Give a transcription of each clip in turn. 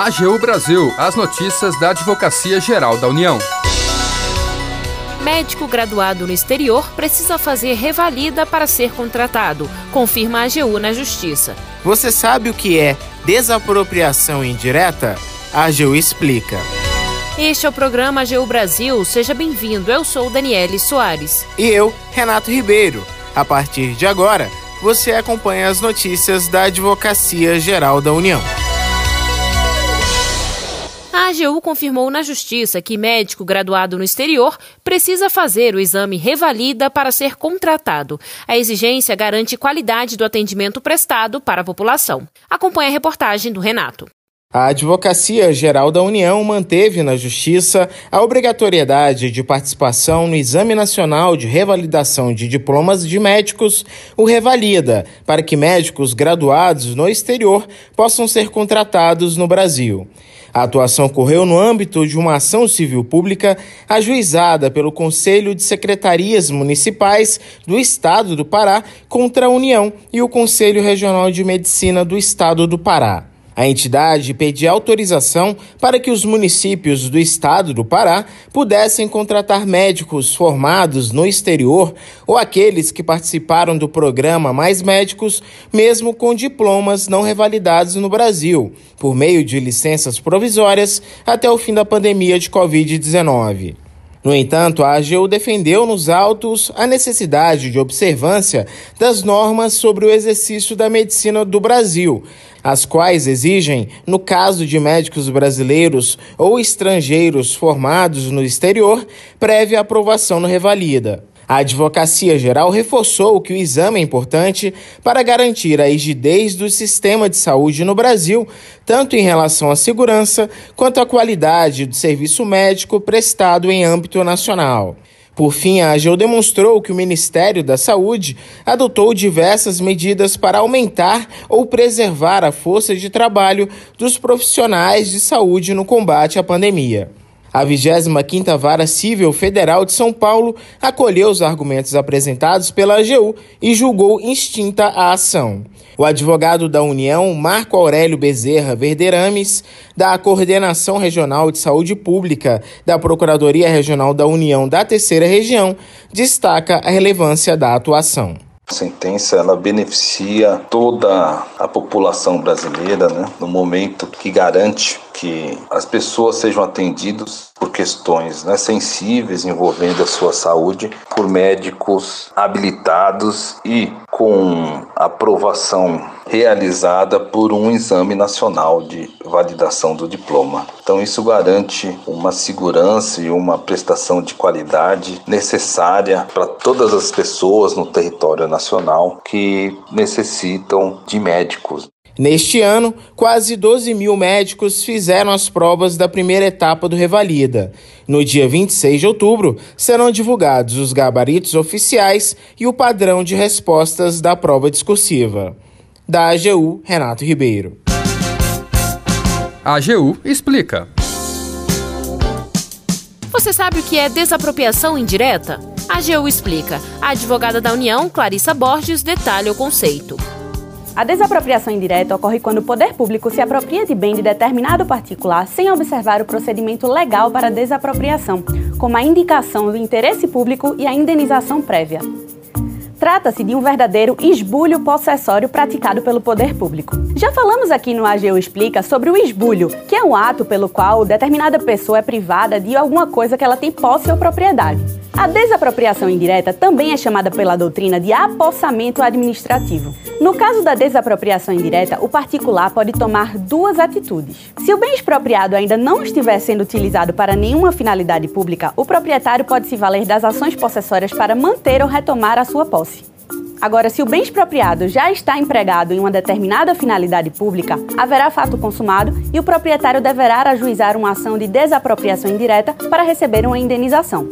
AGU Brasil, as notícias da Advocacia Geral da União. Médico graduado no exterior precisa fazer revalida para ser contratado, confirma a AGU na Justiça. Você sabe o que é desapropriação indireta? A AGU explica. Este é o programa AGU Brasil. Seja bem-vindo. Eu sou Daniele Soares. E eu, Renato Ribeiro. A partir de agora, você acompanha as notícias da Advocacia Geral da União. AGU confirmou na Justiça que médico graduado no exterior precisa fazer o exame revalida para ser contratado. A exigência garante qualidade do atendimento prestado para a população. Acompanhe a reportagem do Renato. A Advocacia Geral da União manteve na Justiça a obrigatoriedade de participação no Exame Nacional de Revalidação de Diplomas de Médicos, o Revalida, para que médicos graduados no exterior possam ser contratados no Brasil. A atuação ocorreu no âmbito de uma ação civil pública ajuizada pelo Conselho de Secretarias Municipais do Estado do Pará contra a União e o Conselho Regional de Medicina do Estado do Pará. A entidade pedia autorização para que os municípios do estado do Pará pudessem contratar médicos formados no exterior ou aqueles que participaram do programa Mais Médicos, mesmo com diplomas não revalidados no Brasil, por meio de licenças provisórias até o fim da pandemia de Covid-19. No entanto, a AGU defendeu nos autos a necessidade de observância das normas sobre o exercício da medicina do Brasil, as quais exigem, no caso de médicos brasileiros ou estrangeiros formados no exterior, prévia aprovação no Revalida. A Advocacia Geral reforçou que o exame é importante para garantir a rigidez do sistema de saúde no Brasil, tanto em relação à segurança quanto à qualidade do serviço médico prestado em âmbito nacional. Por fim, a AGU demonstrou que o Ministério da Saúde adotou diversas medidas para aumentar ou preservar a força de trabalho dos profissionais de saúde no combate à pandemia. A 25ª Vara Civil Federal de São Paulo acolheu os argumentos apresentados pela AGU e julgou extinta a ação. O advogado da União, Marco Aurélio Bezerra Verderames, da Coordenação Regional de Saúde Pública da Procuradoria Regional da União da Terceira Região, destaca a relevância da atuação. A sentença ela beneficia toda a população brasileira, né, no momento que garante que as pessoas sejam atendidas por questões né, sensíveis envolvendo a sua saúde por médicos habilitados e com aprovação realizada por um exame nacional de validação do diploma. Então isso garante uma segurança e uma prestação de qualidade necessária para todas as pessoas no território nacional que necessitam de médicos. Neste ano, quase 12 mil médicos fizeram as provas da primeira etapa do Revalida. No dia 26 de outubro, serão divulgados os gabaritos oficiais e o padrão de respostas da prova discursiva. Da AGU, Renato Ribeiro. A AGU explica. Você sabe o que é desapropriação indireta? A AGU explica. A advogada da União, Clarissa Borges, detalha o conceito. A desapropriação indireta ocorre quando o poder público se apropria de bem de determinado particular sem observar o procedimento legal para desapropriação, como a indicação do interesse público e a indenização prévia. Trata-se de um verdadeiro esbulho possessório praticado pelo poder público. Já falamos aqui no AGU Explica sobre o esbulho, que é um ato pelo qual determinada pessoa é privada de alguma coisa que ela tem posse ou propriedade. A desapropriação indireta também é chamada pela doutrina de apossamento administrativo. No caso da desapropriação indireta, o particular pode tomar duas atitudes. Se o bem expropriado ainda não estiver sendo utilizado para nenhuma finalidade pública, o proprietário pode se valer das ações possessórias para manter ou retomar a sua posse. Agora, se o bem expropriado já está empregado em uma determinada finalidade pública, haverá fato consumado e o proprietário deverá ajuizar uma ação de desapropriação indireta para receber uma indenização.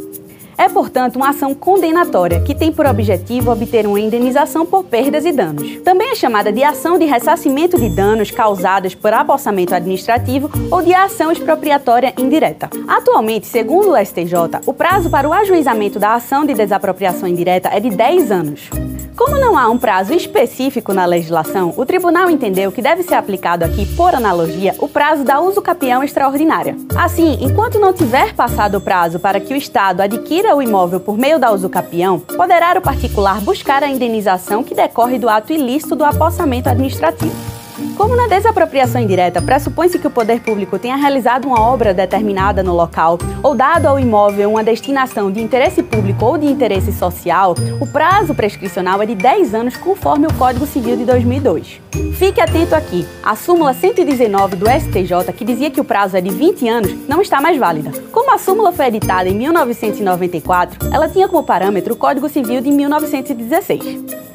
É, portanto, uma ação condenatória que tem por objetivo obter uma indenização por perdas e danos. Também é chamada de ação de ressarcimento de danos causados por apossamento administrativo ou de ação expropriatória indireta. Atualmente, segundo o STJ, o prazo para o ajuizamento da ação de desapropriação indireta é de 10 anos. Como não há um prazo específico na legislação, o tribunal entendeu que deve ser aplicado aqui, por analogia, o prazo da uso capião extraordinária. Assim, enquanto não tiver passado o prazo para que o Estado adquira o imóvel por meio da uso capião, poderá o particular buscar a indenização que decorre do ato ilícito do apossamento administrativo. Como na desapropriação indireta pressupõe-se que o poder público tenha realizado uma obra determinada no local ou dado ao imóvel uma destinação de interesse público ou de interesse social, o prazo prescricional é de 10 anos conforme o Código Civil de 2002. Fique atento aqui, a súmula 119 do STJ, que dizia que o prazo é de 20 anos, não está mais válida. Como a súmula foi editada em 1994, ela tinha como parâmetro o Código Civil de 1916.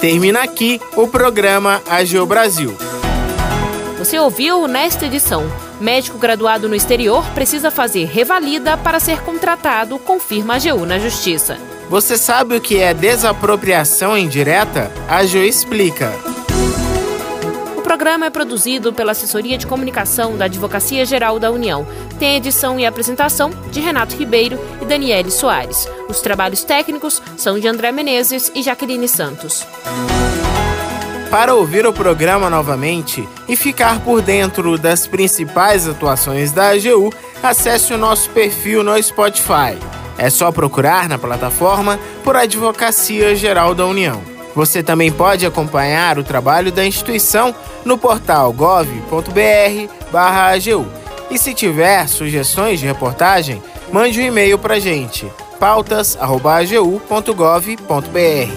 Termina aqui o programa AGU Brasil. Você ouviu nesta edição. Médico graduado no exterior precisa fazer revalida para ser contratado, confirma a AGU na Justiça. Você sabe o que é desapropriação indireta? A AGU explica programa é produzido pela Assessoria de Comunicação da Advocacia Geral da União. Tem edição e apresentação de Renato Ribeiro e Daniele Soares. Os trabalhos técnicos são de André Menezes e Jaqueline Santos. Para ouvir o programa novamente e ficar por dentro das principais atuações da AGU, acesse o nosso perfil no Spotify. É só procurar na plataforma por Advocacia Geral da União. Você também pode acompanhar o trabalho da instituição no portal gov.br/agu. E se tiver sugestões de reportagem, mande um e-mail para gente pautas@agu.gov.br.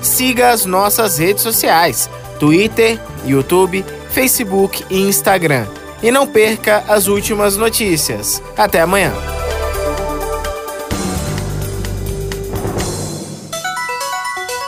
Siga as nossas redes sociais: Twitter, YouTube, Facebook e Instagram. E não perca as últimas notícias. Até amanhã.